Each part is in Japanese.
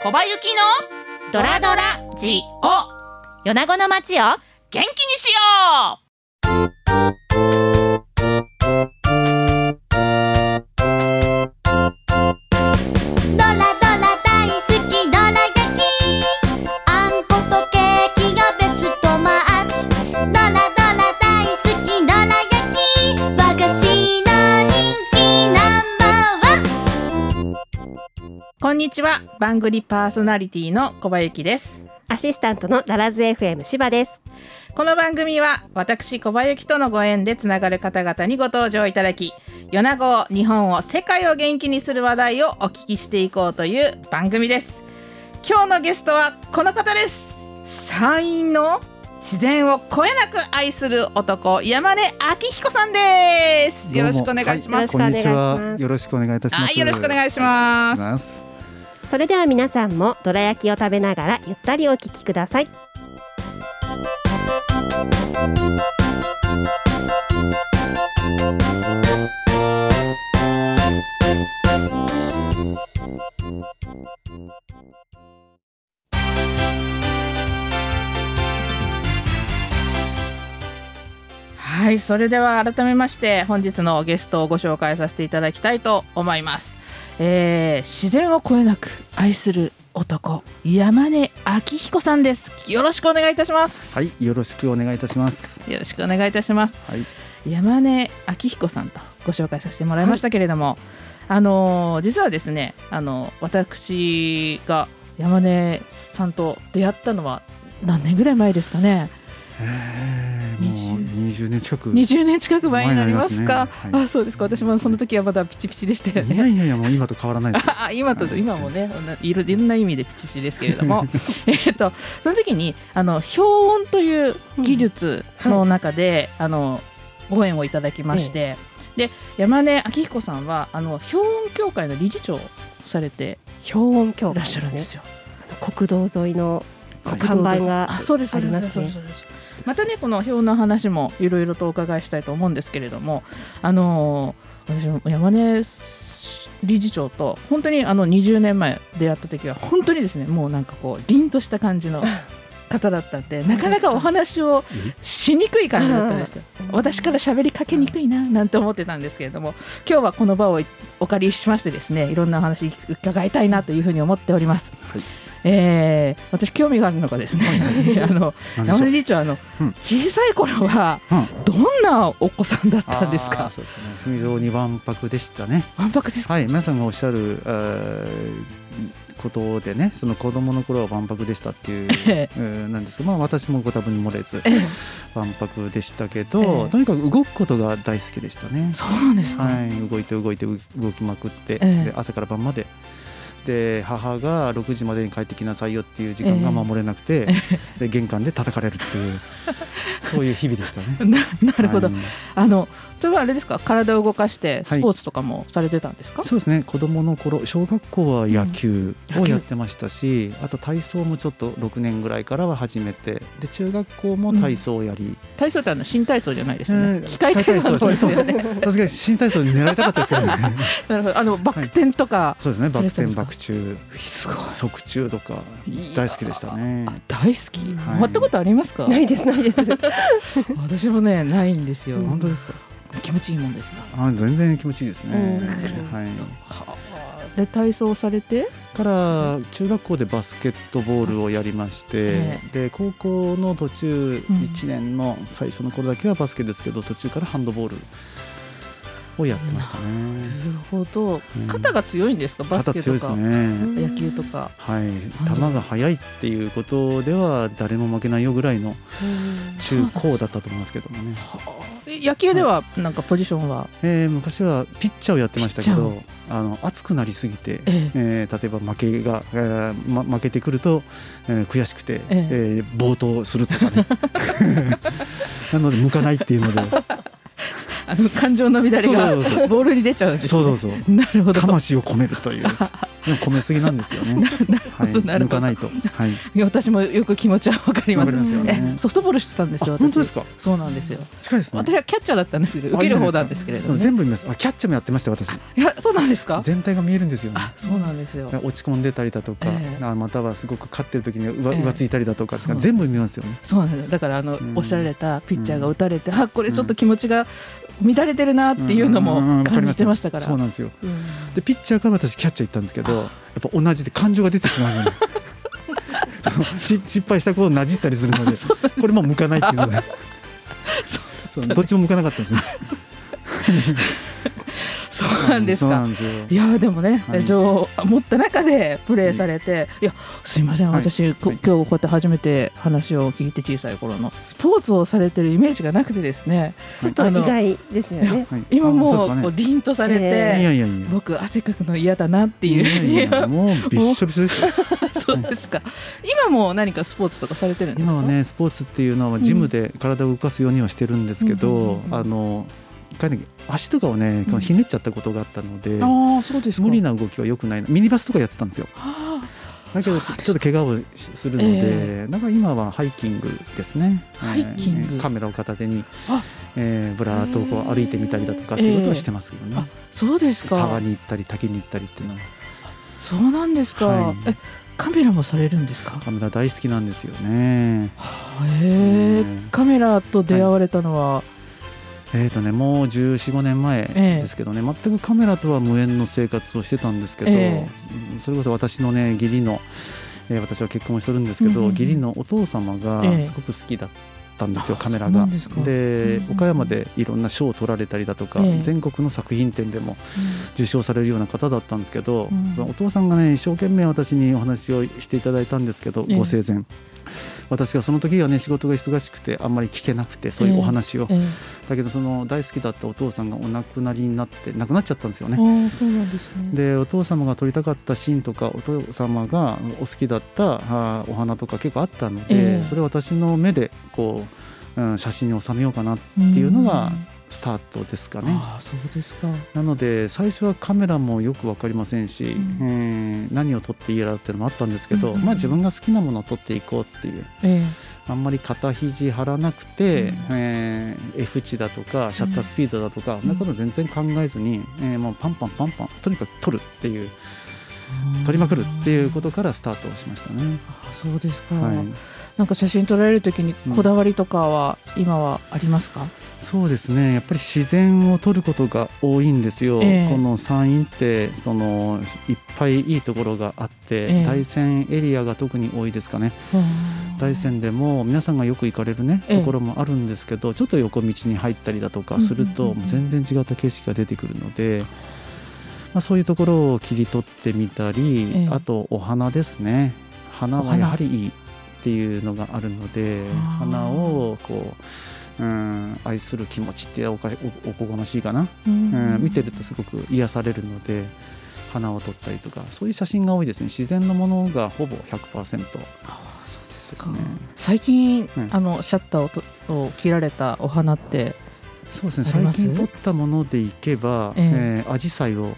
小林のドラドラジオ。米子の街を元気にしよう。ちは。番組パーソナリティの小葉ゆきです。アシスタントのダラズ FM 芝です。この番組は私小葉ゆきとのご縁でつながる方々にご登場いただき米子を日本を世界を元気にする話題をお聞きしていこうという番組です。今日のゲストはこの方です。山陰の自然をこえなく愛する男山根明彦さんです。よろしくお願いします、どうも。こんにちは。よろしくお願いいたします。はいよろしくお願いします。ます。それでは皆さんもどら焼きを食べながらゆったりお聞きください。はいそれでは改めまして本日のゲストをご紹介させていただきたいと思います、えー自然をこえなく愛する男山根明彦さんです。よろしくお願いいたします。はい、よろしくお願いいたします。よろしくお願いいたします。はい、山根明彦さんとご紹介させてもらいましたけれども、あのー実はですねあの私が山根さんと出会ったのは何年ぐらい前ですかね？えー、もう二十年近く。20年近く前になりますか？ね。はい。あそうですか。私もその時はまだピチピチでしたよいやねいやいや、もう今と変わらないです。あ今とはい今もねいろいろんな意味でピチピチですけれども。えっとその時にあの氷温という技術の中で、あのご縁をいただきまして、で山根明彦さんはあの氷温協会の理事長をされて氷温協いらっしゃるんですよ。国道沿いのはい。看板があそうですそうですありますねまたねこの表の話もいろいろとお伺いしたいと思うんですけれどもあのー私も山根理事長と本当にあの20年前出会った時は本当にですねもうなんかこう凛とした感じの 方だったんでなかなかお話をしにくい感じだったんですよ。私から喋りかけにくいななんて思ってたんですけれども今日はこの場をお借りしましてですねいろんなお話伺いたいなというふうに思っております。はいえー私興味があるのがですね、あの山根理事長あの、うん小さい頃はうんどんなお子さんだったんですか？そうですかね。非常にわんぱくでしたね。わんぱくですか？はい、皆さんがおっしゃる、えーことでね、その子供の頃はわんぱくでしたっていう。ええーなんですけど、まあ、私もご多分に漏れずええわんぱくでしたけど、ええとにかく動くことが大好きでしたね。そうなんですか？はい、動いて動いてう動きまくって、ええで朝から晩までで母が6時までに帰ってきなさいよっていう時間が守れなくて、で玄関で叩かれるっていう そういう日々でしたね。ななるほど。はいあのそれはあれですか？体を動かしてはいスポーツとかもされてたんですか？そうですね子供の頃小学校は野球をやってましたし、あと体操もちょっと6年ぐらいからは始めてで中学校も体操をやり、体操ってあの新体操じゃないですよね。えー機械体操の方ですよね。さすがに新体操に狙いたかったですけどねなるほど。あのバク転とか、そうですねバク転バク宙すごい。側宙とか大好きでしたね。大好き。はいやったことありますか？ないですないです 私もねないんですよ。本当ですか？気持ちいいもんですが。あ全然気持ちいいですね。うんはい。はあで体操されて？から中学校でバスケットボールをやりまして、えで高校の途中うん1年の最初の頃だけはバスケですけど途中からハンドボールをやってましたなね。るほどうん。肩が強いんですか？バス肩強いですケとか、ね。野球とか。はい、球が速いっていうことでは誰も負けないよぐらいの中高だったと思いますけどもね、野球ではなんかポジションは？えー昔はピッチャーをやってましたけどあの熱くなりすぎて、えええー例えば負けが、えーま、負けてくると、えー悔しくて、えええー暴投するとかね なので向かないっていうので あの感情の乱れがボールに出ちゃうんです、ね。そうそうそうなるほど。魂を込めるという 込めすぎなんですよね。はい、抜かないと。はい。私もよく気持ちはわかりますりますよねえソフトボールしてたんですよ本当ですか？そうなんですよ近いですね。私はキャッチャーだったんですけどあ受ける方なんですけれども、ね、全部見ます。あ、キャッチャーもやってました私。いやそうなんですか？全体が見えるんですよね。あそうなんですよ落ち込んでたりだとか、ええあまたはすごく勝ってる時にうわ,、ええ浮ついたりだとか全部見ますよね。そうなんですだからあの、うんおっしゃられたピッチャーが打たれて、あこれちょっと気持ちが乱れてるなっていうのんんんも感じてましたから、そうなんですよ。うん。でピッチャーから私キャッチャー行ったんですけど、やっぱ同じで感情が出てしまうので。し失敗したことをなじったりするのでこれもう向かないっていうので。そうどっちも向かなかったですねなんですか。いやでもね、はい。情を持った中でプレーされて、いやすいませんはい。私、こはい。今日こうやって初めて話を聞いて小さい頃のスポーツをされてるイメージがなくてですね。ちょっと意外ですよね。はい今もうこう凛とされて、ええいやいやいや。僕汗かくの嫌だなっていう。いやいやもうびっしょびしょですよ。そうですか。今も何かスポーツとかされてるんですか今はねスポーツっていうのはジムで体を動かすようにはしてるんですけど、あの一回ね足とかをねうん。ひねっちゃったことがあったので、ああそうですか。無理な動きは良くないな。ミニバスとかやってたんですよ。あだけどちょっと怪我をしするので、えだから今はハイキングですね。ハイキング。えーカメラを片手にあ、えーぶらーっとこう歩いてみたりだとかっていうことはしてますけどね、あそうですか。沢に行ったり滝に行ったりっていうのは。そうなんですか、はい。えカメラもされるんですか？カメラ大好きなんですよね。へえうん。カメラと出会われたのは、えーとね、もう1415年前ええ。ですけどね、全くカメラとは無縁の生活をしてたんですけど、えうんそれこそ私のね義理の、えー私は結婚してるんですけど、うん義理のお父様がええ。すごく好きだったんですよ、あカメラが。でうんうん岡山でいろんな賞を取られたりだとか、ええ。全国の作品展でも受賞されるような方だったんですけど、うん。そのお父さんがね一生懸命私にお話をしていただいたんですけど、ええ。ご生前私がその時はね仕事が忙しくてあんまり聞けなくてそういうお話を、ええ。だけどその大好きだったお父さんがお亡くなりになって亡くなっちゃったんですよあね。ーそうなんですね。でお父様が撮りたかったシーンとかお父様がお好きだったお花とか結構あったので、ええ。それを私の目でこう、うん、写真に収めようかなっていうのがスタートですかね。ああそうですか。なので最初はカメラもよく分かりませんし、ん。えー何を撮っていいやらっていうのもあったんですけど、うん。うんうんまあ、自分が好きなものを撮っていこうっていうえあんまり肩肘張らなくて、うん。えー F 値だとかシャッタースピードだとか、そん。なこと全然考えずに、えーもうパンパンパンパンとにかく撮るっていうえ撮りまくるっていうことからスタートしましたね。あそうですか、はい、なんか写真撮られるときにこだわりとかは今はありますか、そうですね。やっぱり自然を撮ることが多いんですよ、ええ。この山陰ってそのいっぱいいいところがあって、ええ。大山エリアが特に多いですかね。大山でも皆さんがよく行かれるねええ。ところもあるんですけど、ちょっと横道に入ったりだとかすると、全然違った景色が出てくるので、まあ、そういうところを切り取ってみたり、ええ。あとお花ですね。花はやはりいいっていうのがあるので花をこう、うん、愛する気持ちっておかおおこがましいかな、うん。うん、見てるとすごく癒されるので花を撮ったりとかそういう写真が多いですね。自然のものがほぼ100%でああそうですね。最近、うん。あのシャッターをとを切られたお花ってそうですね。最近撮ったものでいけば、え。えー、アジサイを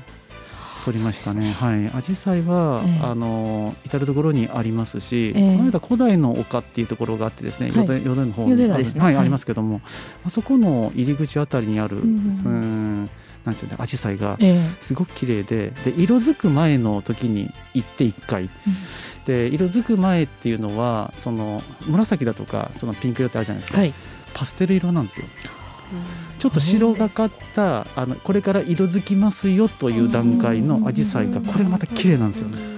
撮りましたね。はい、アジサイは、ええ。あの至る所にありますし、ええ。この間古代の丘っていうところがあってですね、はい。淀淀の方淀にね。はいありますけども、あそこの入り口あたりにある、ううんん、なんていうんだ、アジサイがえすごく綺麗で、で色づく前の時に行って一回。で色づく前っていうのはその紫だとかそのピンク色ってあるじゃないですか、はい。パステル色なんですよちょっと白がかったあのこれから色づきますよという段階のアジサイがこれがまた綺麗なんですよね。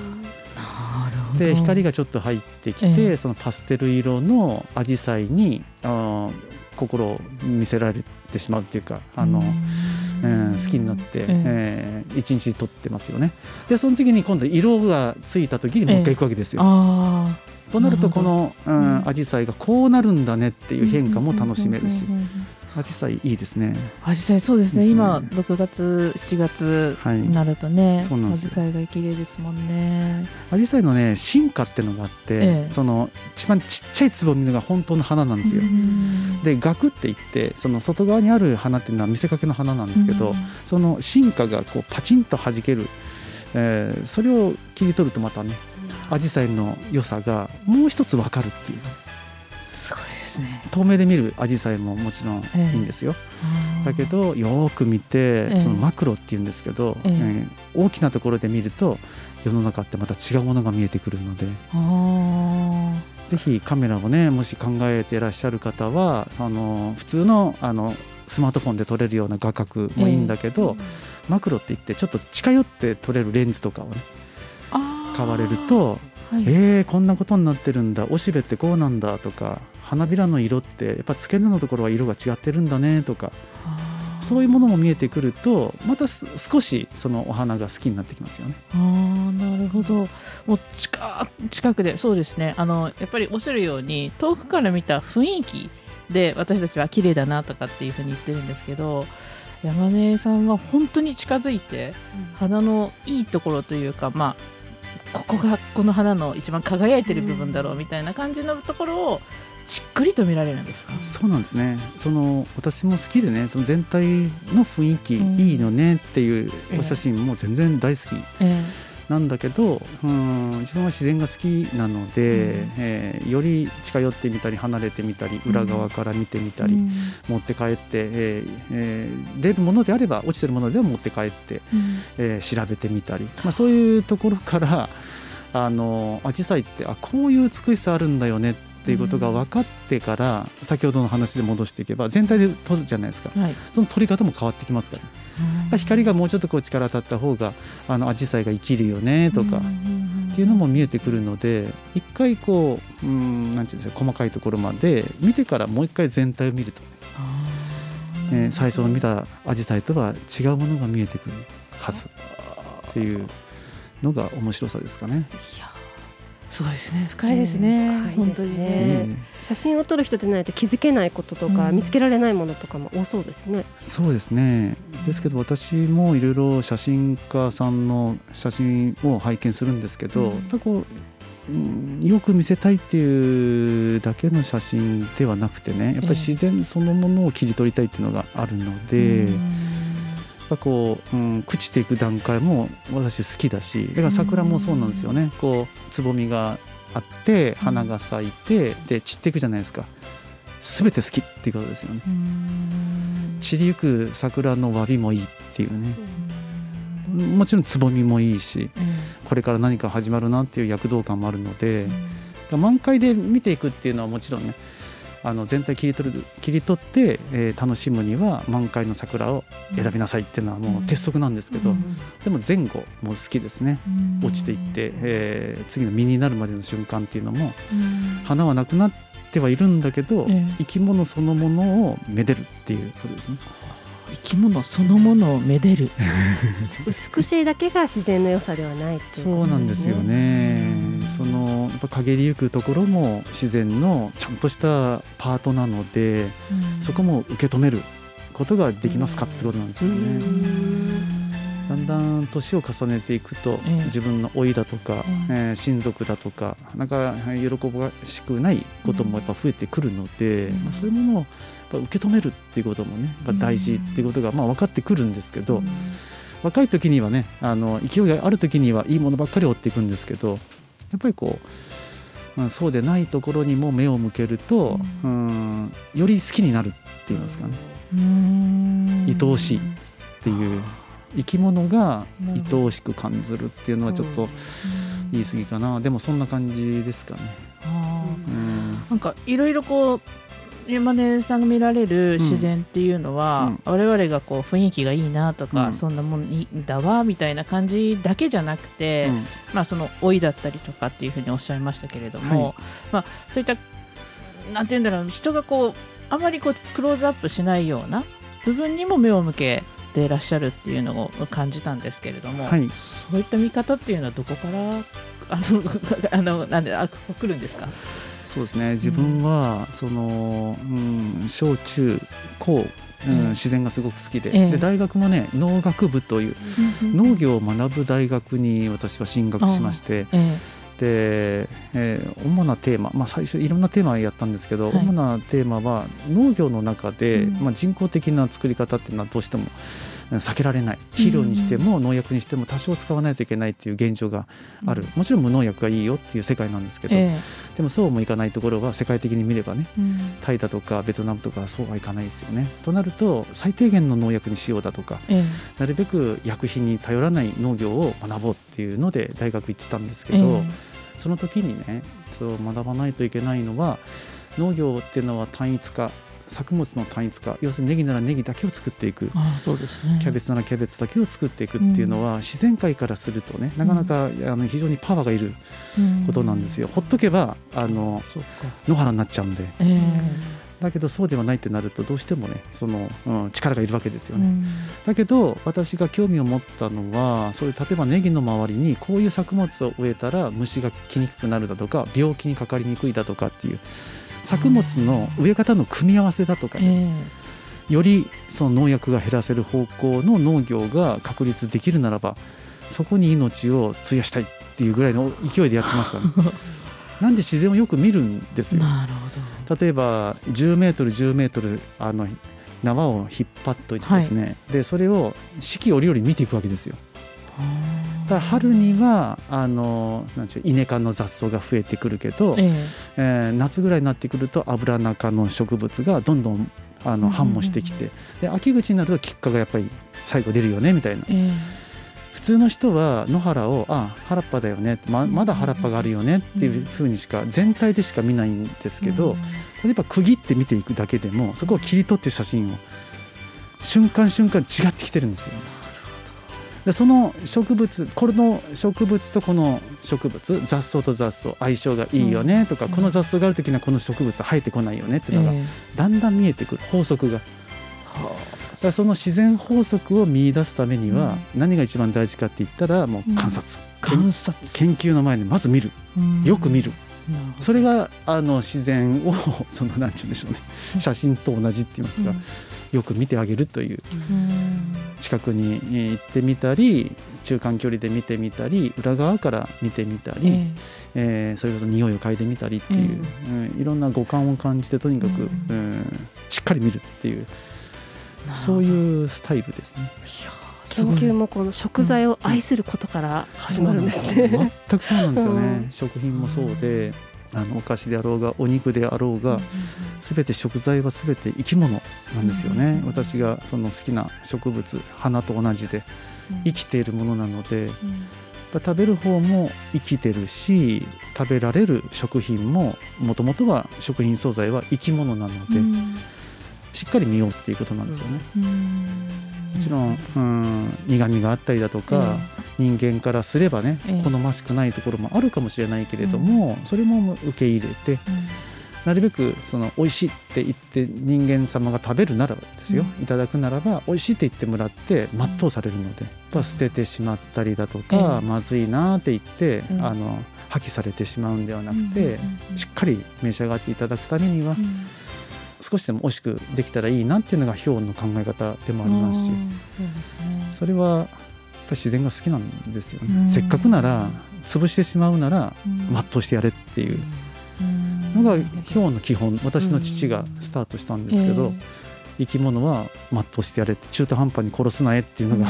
で光がちょっと入ってきて、ええ。そのパステル色のアジサイにあー心を見せられてしまうっていうかあの、うん、好きになって、ええ。ー一日撮ってますよね。でその次に今度色がついた時にもう一回行くわけですよ。あとなるとこの、アジサイがこうなるんだねってあいう変化も楽しめるしアジサイいいですね。アジサイそうですね。ですね。今6月7月はい。になるとね、そうなんです。よアジサイが綺麗ですもんね。アジサイのね進化ってのがあって、ええ。その一番ちっちゃいつぼみのが本当の花なんですよ。うんでガクっていってその外側にある花っていうのは見せかけの花なんですけど、うんその進化がこうパチンと弾ける。えーそれを切り取るとまたねアジサイの良さがもう一つ分かるっていうですね。遠目で見るアジサイももちろんいいんですよ、だけどよーく見て、ええ。そのマクロっていうんですけど、ええ。えー大きなところで見ると世の中ってまた違うものが見えてくるのであぜひカメラをねもし考えていらっしゃる方はあの普通のあのスマートフォンで撮れるような画角もいいんだけど、マクロって言ってちょっと近寄って撮れるレンズとかをねあ買われるとはい。えー、こんなことになってるんだおしべってこうなんだとか花びらの色ってやっぱ付け根のところは色が違ってるんだねとかそういうものも見えてくるとまたす少しそのお花が好きになってきますよね。あーなるほど。もう近近くでそうですね。あのやっぱりおっしゃるように遠くから見た雰囲気で私たちは綺麗だなとかっていうふうに言ってるんですけど山根さんは本当に近づいて花のいいところというかまあここがこの花の一番輝いてる部分だろうみたいな感じのところをじっくりと見られるんですか？そうなんですね。その私も好きでねその全体の雰囲気うん。いいのねっていうええ。お写真も全然大好き。えなんだけどうん自分は自然が好きなので、うん。えーより近寄ってみたり離れてみたり裏側から見てみたり、うん。持って帰って、えーえー出るものであれば落ちてるものでは持って帰って、うん。えー調べてみたり、まあ、そういうところからあのアジサイってあこういう美しさあるんだよねっていうことが分かってから、先ほどの話で戻していけば全体で撮るじゃないですか。はい。その撮り方も変わってきますから、やっぱ光がもうちょっとこう力当たった方があのアジサイが生きるよねとか。っていうのも見えてくるので一回こううんなんていうんですか細かいところまで見てからもう一回全体を見ると。えー。最初の見たアジサイとは違うものが見えてくるはずっていうのが面白さですかね。いやすごいですね。深いですね、うん本当にね、え写真を撮る人でないと気づけないこととか、うん。見つけられないものとかも多そうですね。えそうですね。ですけど私もいろいろ写真家さんの写真を拝見するんですけど、うん。こう、うんよく見せたいっていうだけの写真ではなくてねやっぱり自然そのものを切り取りたいっていうのがあるので。やっぱこう、うん、朽ちていく段階も私好きだしだから桜もそうなんですよね、こうつぼみがあって花が咲いて、で散っていくじゃないですか。全て好きっていうことですよね。うん。散りゆく桜の詫びもいいっていうね。もちろんつぼみもいいしこれから何か始まるなっていう躍動感もあるので、満開で見ていくっていうのはもちろんねあの全体切り取る切り取って、えー楽しむには満開の桜を選びなさいっていうのはもう鉄則なんですけど、うん。でも前後も好きですね。うん。落ちていって、えー次の実になるまでの瞬間っていうのもうん。花はなくなってはいるんだけど、ええ。生き物そのものをめでるっていうことですね。生き物そのものをめでる美しいだけが自然の良さではないっていうそうなんですよねうん。そのやっぱ陰りゆくところも自然のちゃんとしたパートなので、そこも受け止めることができますかってことなんですよね。だんだん年を重ねていくと、ええ。自分の老いだとか、ええー親族だとかなんかはい喜ばしくないこともやっぱ増えてくるので、うん。まあ、そういうものをやっぱ受け止めるっていうこともねやっぱ大事っていうことがまあ分かってくるんですけど、若い時にはねあの勢いがある時にはいいものばっかり追っていくんですけどやっぱりこう、まあ、そうでないところにも目を向けると、ううん、より好きになるって言いますかね。うん。愛おしいっていう生き物が愛おしく感じるっていうのはちょっと言い過ぎかな、でもそんな感じですかね。うん。なんかいろいろこう山根さんが見られる自然っていうのは、我々がこう雰囲気がいいなとか、うん。そんなもんいいんだわみたいな感じだけじゃなくて、うん。まあその老いだったりとかっていうふうにおっしゃいましたけれども、はい。まあそういったなんて言うんだろう人がこうあまりこうクローズアップしないような部分にも目を向けていらっしゃるっていうのを感じたんですけれども、はい。そういった見方っていうのはどこから あの あのなんであ来るんですか？そうですね。自分はその、うん、小中高、うんうん。自然がすごく好きで,、ええ。で大学もね農学部という農業を学ぶ大学に私は進学しましてえで、えー主なテーマ、まあ、最初いろんなテーマやったんですけど、はい。主なテーマは農業の中で、うん。まあ、人工的な作り方っていうのはどうしても避けられない。肥料にしても農薬にしても多少使わないといけないっていう現状がある、もちろん無農薬がいいよっていう世界なんですけど、えでもそうもいかないところは世界的に見ればねえうん。タイだとかベトナムとかそうはいかないですよね。となると最低限の農薬にしようだとかえなるべく薬品に頼らない農業を学ぼうっていうので大学行ってたんですえけど、その時にねそう学ばないといけないのは農業っていうのは単一化作物の単一化要するにネギならネギだけを作っていくああそうですね。キャベツならキャベツだけを作っていくっていうのは、自然界からするとねなかなか、あの非常にパワーがいることなんですよ、ほっとけばあの野原になっちゃうんで。えだけどそうではないってなるとどうしてもねその、うん、力がいるわけですよね、えうん。だけど私が興味を持ったのはそういう例えばネギの周りにこういう作物を植えたら虫が来にくくなるだとか病気にかかりにくいだとかっていう作物の植え方の組み合わせだとかね、え。よりその農薬が減らせる方向の農業が確立できるならばそこに命を費やしたいっていうぐらいの勢いでやってました、ね、なんで自然をよく見るんですよ。例えば10メートル10メートルあの縄を引っ張っといてですね、でそれを四季折々見ていくわけですよ。どだ春にはあのなんていうイネ科の雑草が増えてくるけど、ええ。ー夏ぐらいになってくるとアブラナ科の植物がどんどんあの繁茂してきてで秋口になると菊花がやっぱり最後出るよねみたいな。ええ普通の人は野原をあ原っぱだよねままだ原っぱがあるよねっていうふうにしか全体でしか見ないんですけど、例えば区切って見ていくだけでもそこを切り取って写真を瞬間瞬間違ってきてるんですよ。でその植物この植物とこの植物雑草と雑草相性がいいよねとか、うんこの雑草がある時にはこの植物は生えてこないよねっていうのがええ。だんだん見えてくる。法則が。だからその自然法則を見出すためには何が一番大事かって言ったらもう観察、観察。研究の前にまず見る。よく見る、それがあの自然を その何て言うんでしょうね。写真と同じって言いますか、よく見てあげるという。うん。近くにえー行ってみたり中間距離で見てみたり裏側から見てみたり、ええ。ーそれこそ匂いを嗅いでみたりっていう、うん。いろんな五感を感じてとにかく、ううん。しっかり見るっていう。えそうういうスタイルですね。研究もこの食材を愛することから始まるんですね。全くそうなんですよね、うん。食品もそうであのお菓子であろうがお肉であろうが全て食材は全て生き物なんですよね、うん私がその好きな植物花と同じで生きているものなので、食べる方も生きてるし食べられる食品ももともとは食品素材は生き物なので、しっかり見ようっていうことなんですよね。もちろん、うん、苦味があったりだとか、人間からすればね、ええ。好ましくないところもあるかもしれないけれども、それも受け入れてなるべくその美味しいって言って人間様が食べるならばですよ、ういただくならば美味しいって言ってもらって全うされるので、やっぱ捨ててしまったりだとか、ええ。まずいなって言って、うんあの破棄されてしまうんではなくて、しっかり召し上がっていただくためには、少しでも美味しくできたらいいなっていうのが表の考え方でもありますし、ね。それはやっぱり自然が好きなんですよね、うん。せっかくなら潰してしまうならうん。全うしてやれっていう。のが表の基本。私の父がスタートしたんですけど、生き物は全うしてやれって中途半端に殺すなえっていうのが、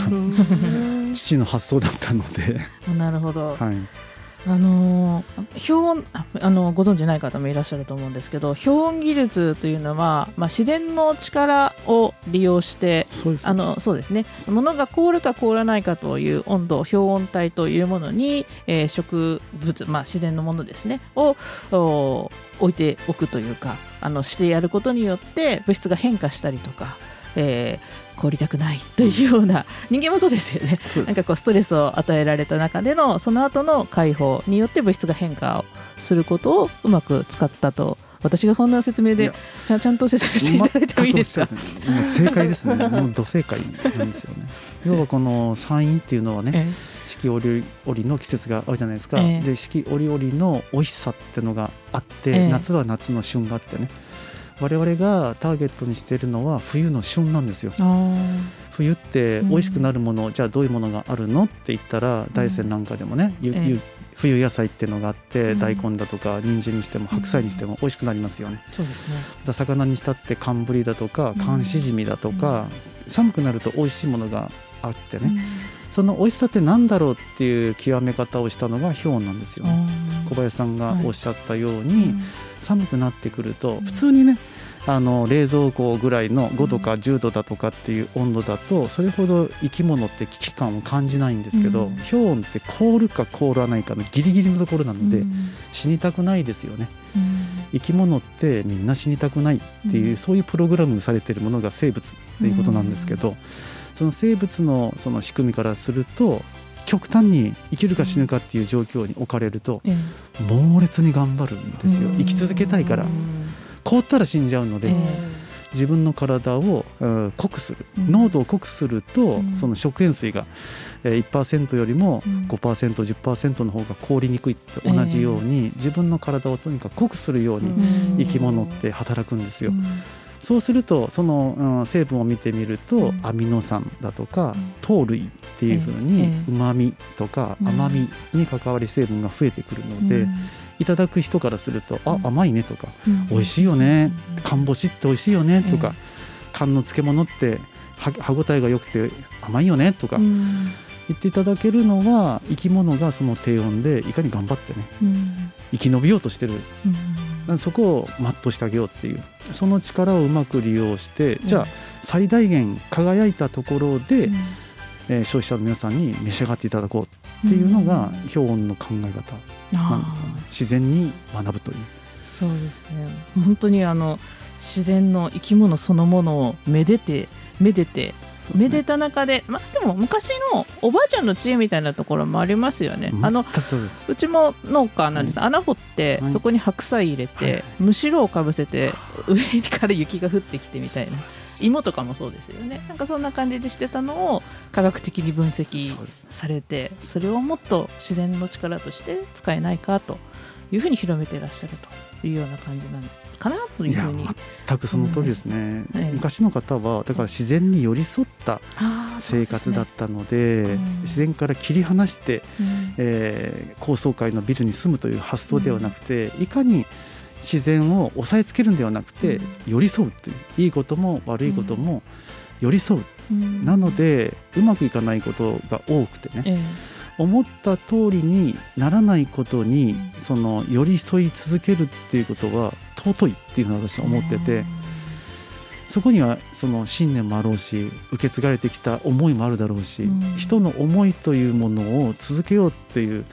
父の発想だったので、えなるほど、はい、あのー氷温ああのご存知ない方もいらっしゃると思うんですけど氷温技術というのは、まあ、自然の力を利用してあのそうですね。物が凍るか凍らないかという温度氷温帯というものに、えー植物、まあ、自然のものですね。をお置いておくというかあのしてやることによって物質が変化したりとか、えー凍りたくないというような人間もそうですよね。なんかこうストレスを与えられた中でのその後の解放によって物質が変化をすることをうまく使ったと。私がそんな説明でちゃんちゃんと説明していただいてもいいですか？全くおっしゃるもう正解ですね。もうど正解なんですよね。要はこの山陰っていうのはね、え四季折々の季節があるじゃないですか、ええ。で四季折々の美味しさってのがあって、ええ。夏は夏の旬があってね我々がターゲットにしているのは冬の旬なんですよ。冬って美味しくなるもの、じゃあどういうものがあるのって言ったら大山なんかでもね、ゆええ。ゆ冬野菜っていうのがあって、うん。大根だとか人参にしても白菜にしても美味しくなりますよね、そうですね。だから魚にしたって寒ぶりだとかうん。寒しじみだとか、寒くなると美味しいものがあってね、その美味しさって何だろうっていう極め方をしたのが氷温なん。ですよ、ね、小林さんがおっしゃったように、寒くなってくると普通にねあの冷蔵庫ぐらいの5度か10度だとかっていう温度だとそれほど生き物って危機感を感じないんですけど、うん。氷温って凍るか凍らないかのギリギリのところなので、うん。死にたくないですよね。うん。生き物ってみんな死にたくないっていう、うん。そういうプログラムされているものが生物っていうことなんですけど、その生物のその仕組みからすると極端に生きるか死ぬかっていう状況に置かれるとえ猛烈に頑張るんえですよ。うん。生き続けたいから。凍ったら死んじゃうので、ええ。自分の体をうん濃くする、うん。濃度を濃くすると、うん。その食塩水がえー1%よりもうん。5%10% の方が凍りにくいって同じように、自分の体をとにかく濃くするように生き物って働くんですよ。うんそうするとその、うん成分を見てみると、うん。アミノ酸だとかうん。糖類っていうふうにええ。うまみとかうん。甘みに関わり成分が増えてくるので、いただく人からすると「あうん。甘いね」とかうん「美味しいよね」「うん。かんぼしって美味しいよね」とかえ「缶の漬物って歯歯ごたえが良くて甘いよね」とかうん言っていただけるのは生き物がその低温でいかに頑張ってねうん生き延びようとしてるうんそこを全うしてあげようっていう。その力をうまく利用してじゃあうん最大限輝いたところで、うん。えー消費者の皆さんに召し上がっていただこうっていうのが氷温の考え方なんですよね。自然に学ぶという。そうですね。本当にあの自然の生き物そのものをめでてめでてめでた中で、まあでも昔のおばあちゃんの知恵みたいなところもありますよね。あのうちも農家なんです、穴掘って、はい。そこに白菜入れて、はい。むしろをかぶせて上から雪が降ってきてみたいな。芋とかもそうですよね。なんかそんな感じでしてたのを科学的に分析されてそれをもっと自然の力として使えないかというふうに広めていらっしゃるというような感じなのかなというふうに全くその通りですね、ええ昔の方はだから自然に寄り添った生活だったのでうん。自然から切り離して、そうですねえー高層階のビルに住むという発想ではなくて、いかに自然を抑えつけるんではなくて、寄り添うといういいことも悪いことも寄り添う、うん。なのでうまくいかないことが多くてね、え思った通りにならないことにうん。その寄り添い続けるっていうことは尊いっていうのは私えは思ってて、そこにはその信念もあろうし受け継がれてきた思いもあるだろうし、うん。人の思いというものを続けようっていう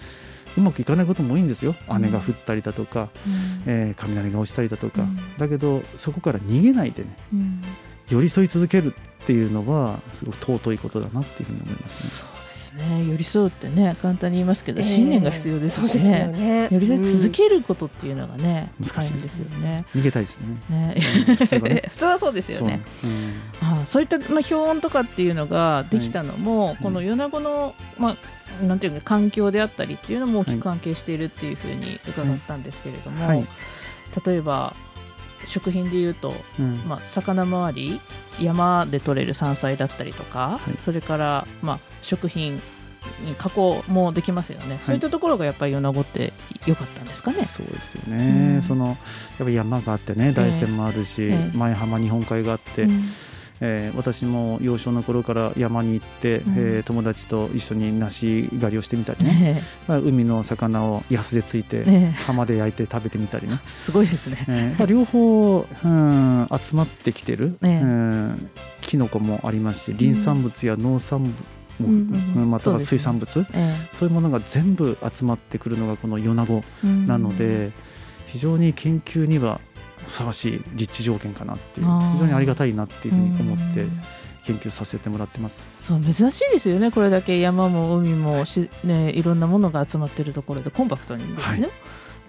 うまくいかないことも多いんですよ。うん。雨が降ったりだとか、うん。えー雷が落ちたりだとか、うん。だけどそこから逃げないでねうん。寄り添い続けるっていうのはすごく尊いことだなっていうふうに思いますね。ね寄り添うってね簡単に言いますけど、ええ。信念が必要ですしね。ね。寄り添い続けることっていうのがね、難しいですよね。逃げたいですね。ね。うん普通はね。普通はそうですよね。そう。うん。ああそういった、まあ、氷温とかっていうのができたのも、この米子の、まあ、なんていうか環境であったりっていうのも大きく関係しているっていうふうに伺ったんですけれども、はい。例えば食品でいうと、うん。まあ、魚周り山で採れる山菜だったりとか、はい。それから、まあ、食品に加工もできますよね、そういったところがやっぱり米子って良かったんですかね。そうですよね、うん。そのやっぱり山があってね大山もあるし、ええ。前浜日本海があって、うん。えー私も幼少の頃から山に行って、うん。えー友達と一緒に梨狩りをしてみたりね、ねまあ、海の魚を安でついて、浜で焼いて食べてみたりね、えすごいですね。えー両方、うん、集まってきてる、ええ。うん、キノコもありますし林産物や農産物、また水産物。そう,、えいうものが全部集まってくるのがこの米子えなので、非常に研究にはふさわしい立地条件かなっていう非常にありがたいなっていうふうに思ってうん。研究させてもらってます。そう珍しいですよね。これだけ山も海もし、ね、いろんなものが集まってるところでコンパクトにですね、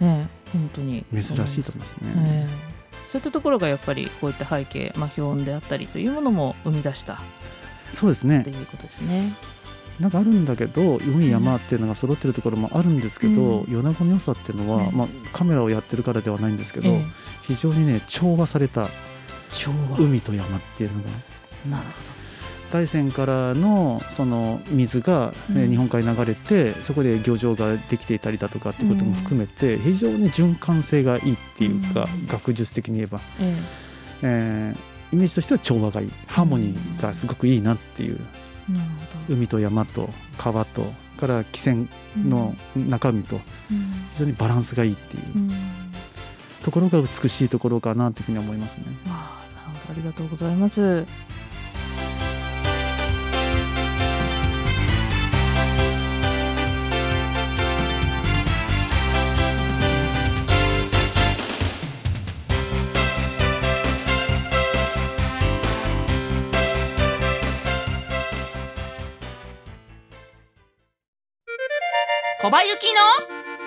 ね本当に。珍しいと思いますね。ええ。そういったところがやっぱりこういった背景、まあ、氷温であったりというものも生み出したそうですね。ということですね。なんかあるんだけど海山っていうのが揃ってるところもあるんですけど、う米子の良さっていうのは、うんまあ、カメラをやってるからではないんですけど、ええ非常にね調和された海と山っていうのが。なる大山からのその水が、日本海に流れてそこで漁場ができていたりだとかってことも含めて、非常に循環性がいいっていうか、うん。学術的に言えば、ほど、え。えーイメージとしては調和がいいハーモニーがすごくいいなっていう。なるほ海と山と川とから汽船どの中身とうん。非常にバランスがいいっていう。うん。ところが美しいところかなというふうに思いますね。ああなるほどありがとうございます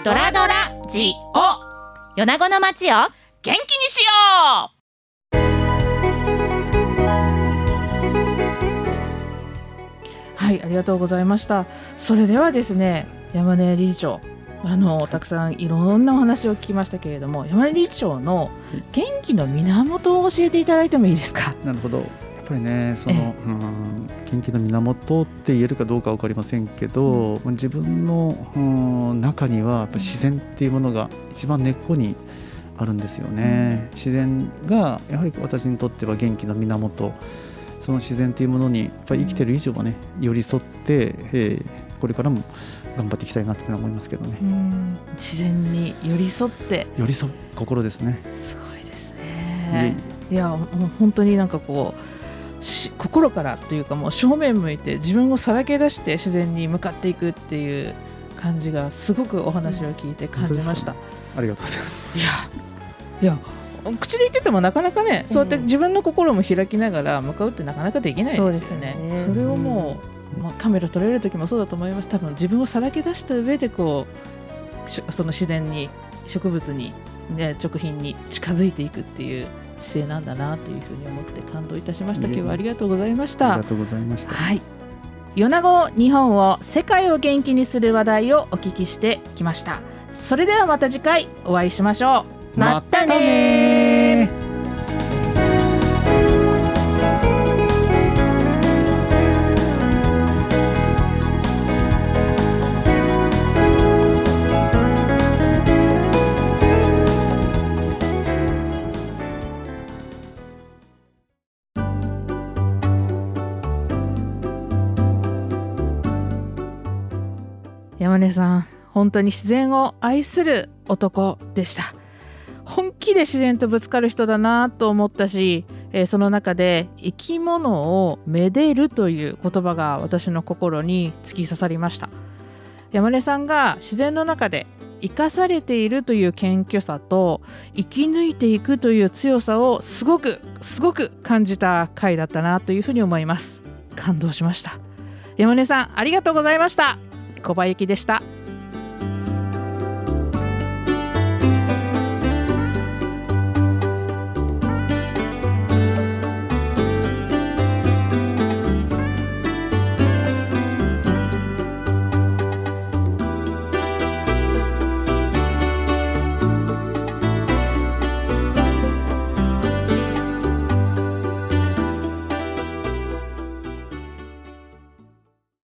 ドラドラジオ。米子の街を。元気にしよう。はいありがとうございました。それではですね山根理事長あのたくさんいろんなお話を聞きましたけれども山根理事長の元気の源を教えていただいてもいいですか？なるほど。やっぱりねそええ。の、うん、元気の源って言えるかどうか分かりませんけど、自分の、うん、中にはやっぱ自然っていうものが一番根っこにあるんですよね、自然がやはり私にとっては元気の源。その自然っていうものにやっぱり生きてる以上はね寄り添って、えーこれからも頑張っていきたいなと思いますけどね。うん。自然に寄り添って。寄り添う心ですね。すごいですね。いやもう本当になんかこうし心からというかもう正面向いて自分をさらけ出して自然に向かっていくっていう感じがすごくお話を聞いて感じました。ありがとうございます。いや。いや口で言っててもなかなかね、そうやって自分の心も開きながら向かうってなかなかできないですよね。そね。それをもう、まあ、カメラ撮られる時もそうだと思います多分自分をさらけ出した上でこうしその自然に植物に、ね、直品に近づいていくっていう姿勢なんだなというふうに思って感動いたしました。今日はありがとうございましたありが。とうございましたはい。米子日本を世界を元気にする話題をお聞きしてきました。それではまた次回お会いしましょう。またね根さん本当に自然を愛する男でした。本気で自然とぶつかる人だなと思ったし、えーその中で生き物をめでるという言葉が私の心に突き刺さりました。山根さんが自然の中で生かされているという謙虚さと生き抜いていくという強さをすごくすごく感じた回だったなというふうに思います。感動しました。山根さんありがとうございました。小林でした。